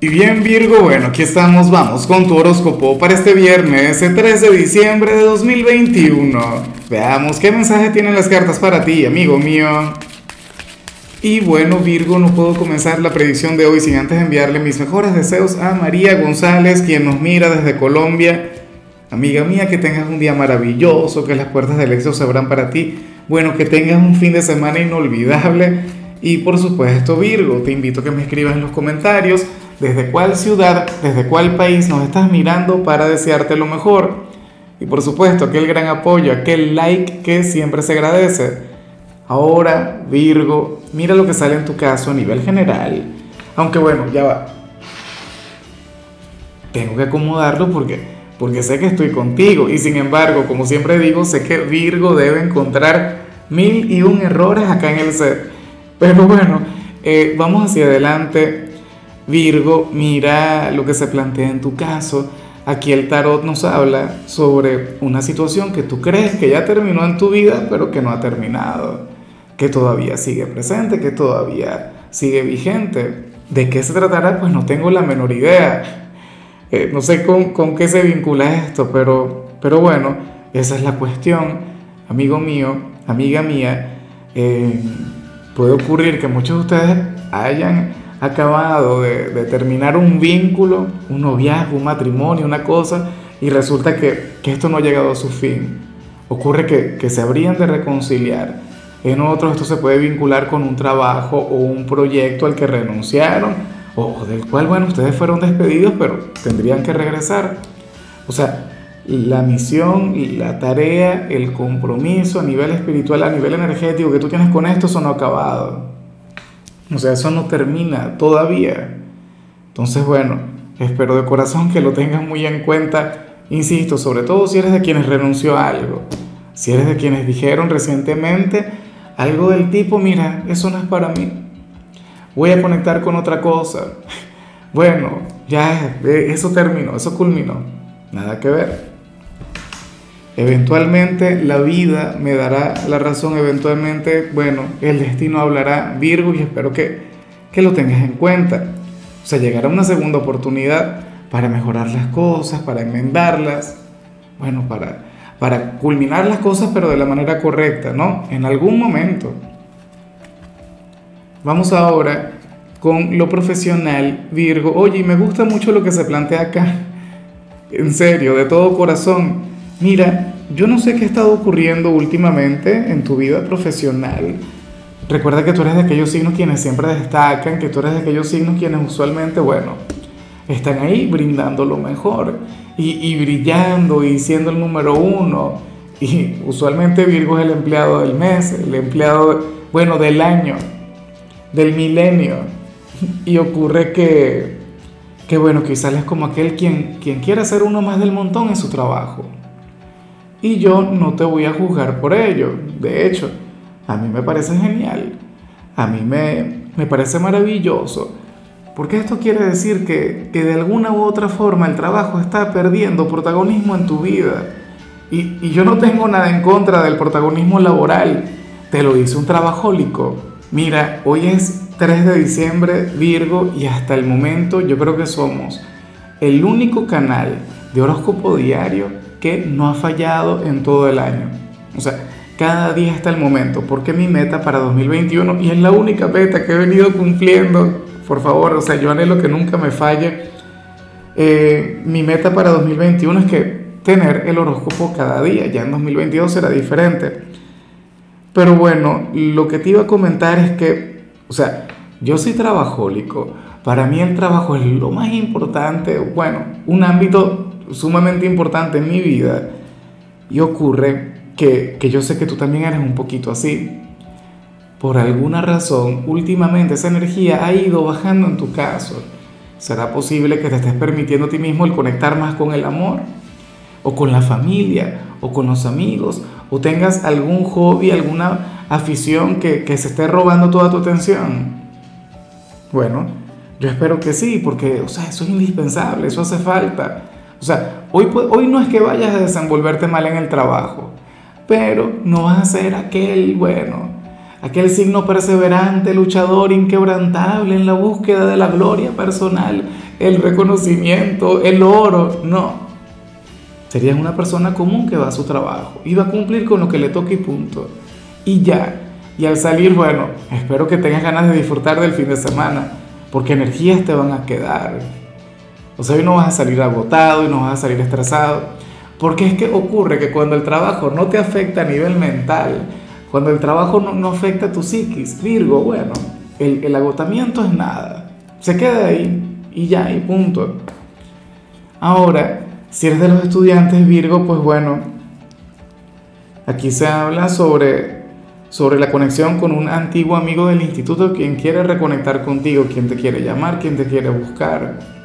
Y bien Virgo, bueno, aquí estamos, vamos con tu horóscopo para este viernes, el 3 de diciembre de 2021. Veamos qué mensaje tienen las cartas para ti, amigo mío. Y bueno Virgo, no puedo comenzar la predicción de hoy sin antes enviarle mis mejores deseos a María González, quien nos mira desde Colombia. Amiga mía, que tengas un día maravilloso, que las puertas del éxito se abran para ti. Bueno, que tengas un fin de semana inolvidable. Y por supuesto Virgo, te invito a que me escribas en los comentarios desde cuál ciudad, desde cuál país nos estás mirando para desearte lo mejor. Y por supuesto, aquel gran apoyo, aquel like que siempre se agradece. Ahora, Virgo, mira lo que sale en tu caso a nivel general. Aunque bueno, ya va. Tengo que acomodarlo porque, porque sé que estoy contigo. Y sin embargo, como siempre digo, sé que Virgo debe encontrar mil y un errores acá en el set. Pero bueno, eh, vamos hacia adelante. Virgo, mira lo que se plantea en tu caso. Aquí el tarot nos habla sobre una situación que tú crees que ya terminó en tu vida, pero que no ha terminado, que todavía sigue presente, que todavía sigue vigente. ¿De qué se tratará? Pues no tengo la menor idea. Eh, no sé con, con, qué se vincula esto, pero, pero bueno, esa es la cuestión. Amigo mío, amiga mía, eh, puede ocurrir que muchos de ustedes hayan acabado de, terminar un vínculo, un noviazgo, un matrimonio, una cosa, y resulta que, esto no ha llegado a su fin. Ocurre que, se habrían de reconciliar. En otros esto se puede vincular con un trabajo o un proyecto al que renunciaron, o del cual, bueno, ustedes fueron despedidos, pero tendrían que regresar. O sea, la misión la tarea, el compromiso a nivel espiritual, a nivel energético que tú tienes con esto son acabados. O sea, eso no termina todavía. Entonces, bueno, espero de corazón que lo tengas muy en cuenta. Insisto, sobre todo si eres de quienes renunció a algo. Si eres de quienes dijeron recientemente algo del tipo, mira, eso no es para mí. Voy a conectar con otra cosa. Bueno, ya eso terminó, eso culminó. Nada que ver. Eventualmente la vida me dará la razón, eventualmente, bueno, el destino hablará Virgo y espero que, que lo tengas en cuenta. O sea, llegará una segunda oportunidad para mejorar las cosas, para enmendarlas, bueno, para, para culminar las cosas pero de la manera correcta, ¿no? En algún momento. Vamos ahora con lo profesional, Virgo. Oye, me gusta mucho lo que se plantea acá. En serio, de todo corazón Mira, yo no sé qué ha estado ocurriendo últimamente en tu vida profesional. Recuerda que tú eres de aquellos signos quienes siempre destacan, que tú eres de aquellos signos quienes usualmente, bueno, están ahí brindando lo mejor y, brillando y siendo el número uno. Y usualmente Virgo es el empleado del mes, el empleado, bueno, del año, del milenio. Y ocurre que, que bueno, quizás es como aquel quien, quien quiere ser uno más del montón en su trabajo y yo no te voy a juzgar por ello. De hecho, a mí me parece genial, a mí me, me parece maravilloso, porque esto quiere decir que, que, de alguna u otra forma el trabajo está perdiendo protagonismo en tu vida. Y, y yo no tengo nada en contra del protagonismo laboral, te lo dice un trabajólico. Mira, hoy es 3 de diciembre, Virgo, y hasta el momento yo creo que somos el único canal de horóscopo diario que no ha fallado en todo el año. O sea, cada día está el momento, porque mi meta para 2021, y es la única meta que he venido cumpliendo, por favor, o sea, yo anhelo que nunca me falle, eh, mi meta para 2021 es que tener el horóscopo cada día, ya en 2022 será diferente. Pero bueno, lo que te iba a comentar es que, o sea, yo soy trabajólico, para mí el trabajo es lo más importante, bueno, un ámbito sumamente importante en mi vida y ocurre que, que yo sé que tú también eres un poquito así. Por alguna razón, últimamente esa energía ha ido bajando en tu caso. ¿Será posible que te estés permitiendo a ti mismo el conectar más con el amor? ¿O con la familia? ¿O con los amigos? ¿O tengas algún hobby, alguna afición que, que se esté robando toda tu atención? Bueno, yo espero que sí, porque, o sea, eso es indispensable, eso hace falta. O sea, hoy, hoy no es que vayas a desenvolverte mal en el trabajo, pero no vas a ser aquel, bueno, aquel signo perseverante, luchador, inquebrantable en la búsqueda de la gloria personal el reconocimiento, el oro, no. Serías una persona común que va a su trabajo y va a cumplir con lo que le toque y punto. Y ya. Y al salir, bueno, espero que tengas ganas de disfrutar del fin de semana, porque energías te van a quedar. O sea, hoy no vas a salir agotado y no vas a salir estresado. Porque es que ocurre que cuando el trabajo no te afecta a nivel mental, cuando el trabajo no, afecta a tu psiquis, Virgo, bueno, el, el agotamiento es nada. Se queda ahí y ya, y punto. Ahora, si eres de los estudiantes Virgo, pues bueno, aquí se habla sobre, sobre la conexión con un antiguo amigo del instituto, quien quiere reconectar contigo, quien te quiere llamar, quien te quiere buscar,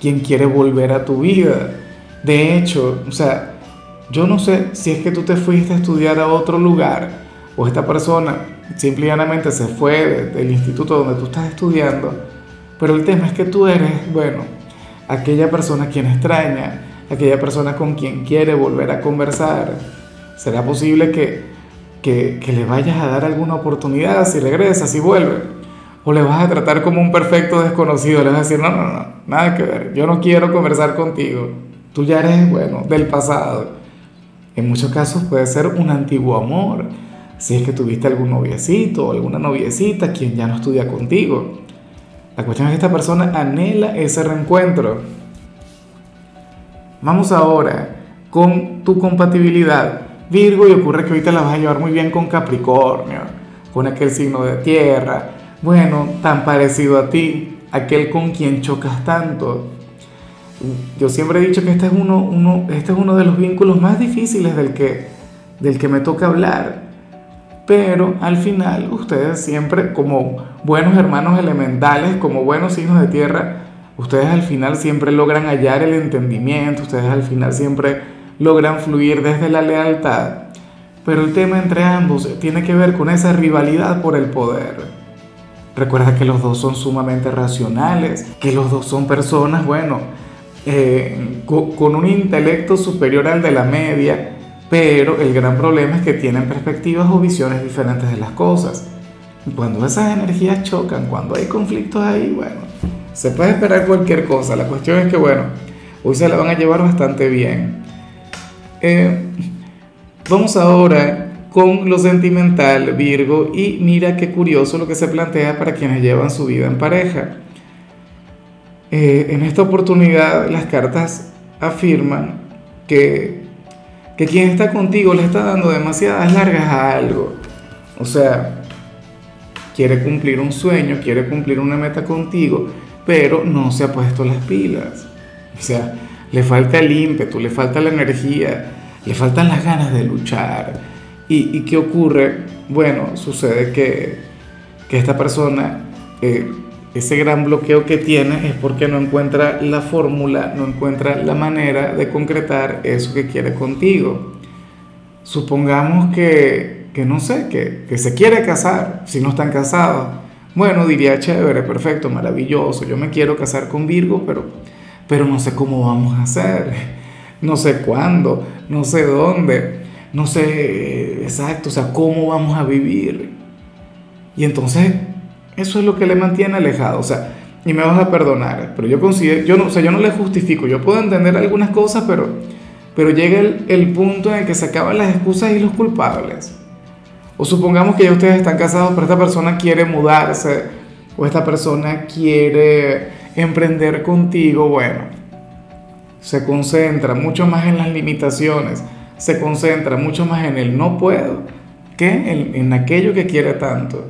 quien quiere volver a tu vida. De hecho, o sea, yo no sé si es que tú te fuiste a estudiar a otro lugar o esta persona simplemente se fue del instituto donde tú estás estudiando, pero el tema es que tú eres, bueno, aquella persona quien extraña, aquella persona con quien quiere volver a conversar. ¿Será posible que, que, que le vayas a dar alguna oportunidad si regresa, si vuelve? ¿O le vas a tratar como un perfecto desconocido? Le vas a decir, no, no, no, nada que ver, yo no quiero conversar contigo. Tú ya eres, bueno, del pasado. En muchos casos puede ser un antiguo amor. Si es que tuviste algún noviecito o alguna noviecita quien ya no estudia contigo. La cuestión es que esta persona anhela ese reencuentro. Vamos ahora con tu compatibilidad. Virgo, y ocurre que ahorita la vas a llevar muy bien con Capricornio, con aquel signo de tierra, bueno, tan parecido a ti, aquel con quien chocas tanto. Yo siempre he dicho que este es uno, uno, este es uno de los vínculos más difíciles del que, del que me toca hablar. Pero al final ustedes siempre, como buenos hermanos elementales, como buenos hijos de tierra, ustedes al final siempre logran hallar el entendimiento, ustedes al final siempre logran fluir desde la lealtad. Pero el tema entre ambos tiene que ver con esa rivalidad por el poder. Recuerda que los dos son sumamente racionales, que los dos son personas, bueno, eh, con un intelecto superior al de la media, pero el gran problema es que tienen perspectivas o visiones diferentes de las cosas. Cuando esas energías chocan, cuando hay conflictos ahí, bueno, se puede esperar cualquier cosa. La cuestión es que, bueno, hoy se la van a llevar bastante bien. Eh, vamos ahora con lo sentimental, Virgo, y mira qué curioso lo que se plantea para quienes llevan su vida en pareja. Eh, en esta oportunidad las cartas afirman que, que quien está contigo le está dando demasiadas largas a algo. O sea, quiere cumplir un sueño, quiere cumplir una meta contigo, pero no se ha puesto las pilas. O sea, le falta el ímpetu, le falta la energía, le faltan las ganas de luchar. ¿Y, qué ocurre? Bueno, sucede que, que esta persona eh, ese gran bloqueo que tiene es porque no encuentra la fórmula, no encuentra la manera de concretar eso que quiere contigo. Supongamos que, que no sé, que, que se quiere casar, si no están casados. Bueno, diría chévere, perfecto, maravilloso, yo me quiero casar con Virgo, pero, pero no sé cómo vamos a hacer, no sé cuándo, no sé dónde, no sé exacto, o sea, cómo vamos a vivir. Y entonces eso es lo que le mantiene alejado. O sea, y me vas a perdonar, pero yo considero, yo no, o sea, yo no le justifico. Yo puedo entender algunas cosas, pero, pero llega el, el punto en el que se acaban las excusas y los culpables. O supongamos que ya ustedes están casados, pero esta persona quiere mudarse, o esta persona quiere emprender contigo. Bueno, se concentra mucho más en las limitaciones, se concentra mucho más en el no puedo que en, en aquello que quiere tanto.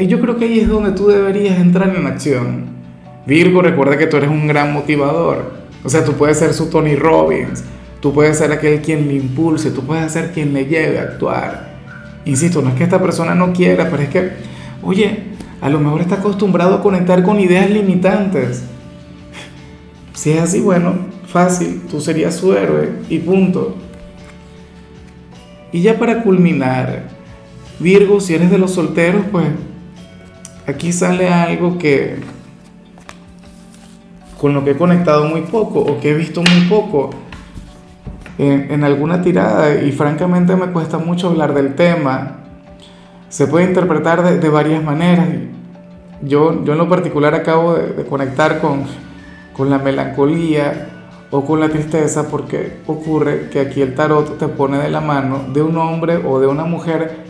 Y yo creo que ahí es donde tú deberías entrar en acción. Virgo, recuerda que tú eres un gran motivador. O sea, tú puedes ser su Tony Robbins, tú puedes ser aquel quien le impulse, tú puedes ser quien le lleve a actuar. Insisto, no es que esta persona no quiera, pero es que, oye, a lo mejor está acostumbrado a conectar con ideas limitantes. Si es así, bueno, fácil, tú serías su héroe y punto. Y ya para culminar, Virgo, si eres de los solteros, pues aquí sale algo que con lo que he conectado muy poco o que he visto muy poco en, alguna tirada y francamente me cuesta mucho hablar del tema. Se puede interpretar de, varias maneras. Yo, yo en lo particular acabo de, conectar con, con la melancolía o con la tristeza porque ocurre que aquí el tarot te pone de la mano de un hombre o de una mujer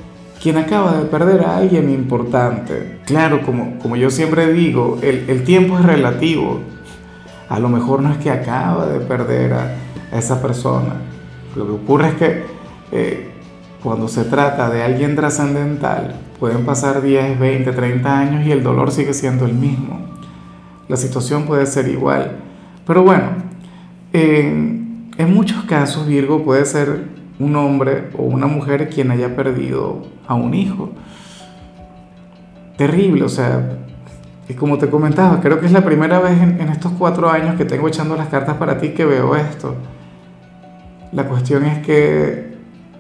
quien acaba de perder a alguien importante. Claro, como, como yo siempre digo, el, tiempo es relativo. A lo mejor no es que acaba de perder a, esa persona. Lo que ocurre es que eh, cuando se trata de alguien trascendental, pueden pasar 10, 20, 30 años y el dolor sigue siendo el mismo. La situación puede ser igual. Pero bueno, en, en muchos casos Virgo puede ser un hombre o una mujer quien haya perdido a un hijo. Terrible, o sea, y como te comentaba, creo que es la primera vez en, estos cuatro años que tengo echando las cartas para ti que veo esto. La cuestión es que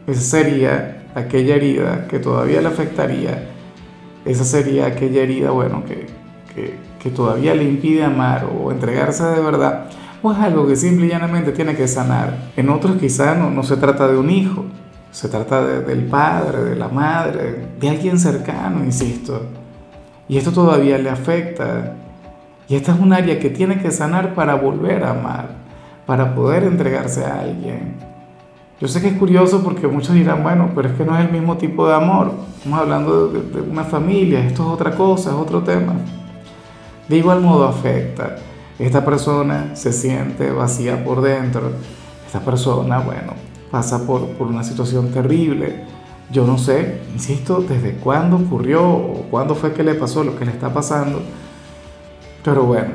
esa sería aquella herida que todavía le afectaría, esa sería aquella herida, bueno, que, que, que todavía le impide amar o entregarse de verdad o es algo que simple y llanamente tiene que sanar. En otros quizá no, no se trata de un hijo, se trata del padre, de la madre, de alguien cercano, insisto. Y esto todavía le afecta. Y esta es un área que tiene que sanar para volver a amar, para poder entregarse a alguien. Yo sé que es curioso porque muchos dirán, bueno, pero es que no es el mismo tipo de amor. Estamos hablando de, de una familia, esto es otra cosa, es otro tema. De igual modo afecta. Esta persona se siente vacía por dentro. Esta persona, bueno, pasa por, por una situación terrible. Yo no sé, insisto, desde cuándo ocurrió o cuándo fue que le pasó lo que le está pasando. Pero bueno,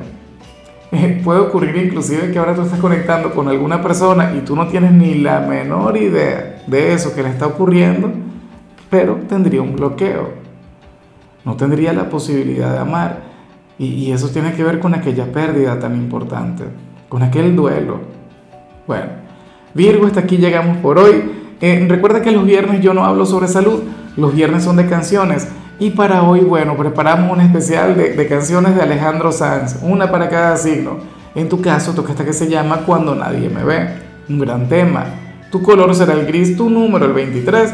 puede ocurrir inclusive que ahora tú estás conectando con alguna persona y tú no tienes ni la menor idea de eso que le está ocurriendo, pero tendría un bloqueo. No tendría la posibilidad de amar. Y, eso tiene que ver con aquella pérdida tan importante, con aquel duelo. Bueno, Virgo, hasta aquí llegamos por hoy. Eh, recuerda que los viernes yo no hablo sobre salud, los viernes son de canciones. Y para hoy, bueno, preparamos un especial de, de canciones de Alejandro Sanz, una para cada signo. En tu caso, toca esta que se llama Cuando nadie me ve. Un gran tema. Tu color será el gris, tu número el 23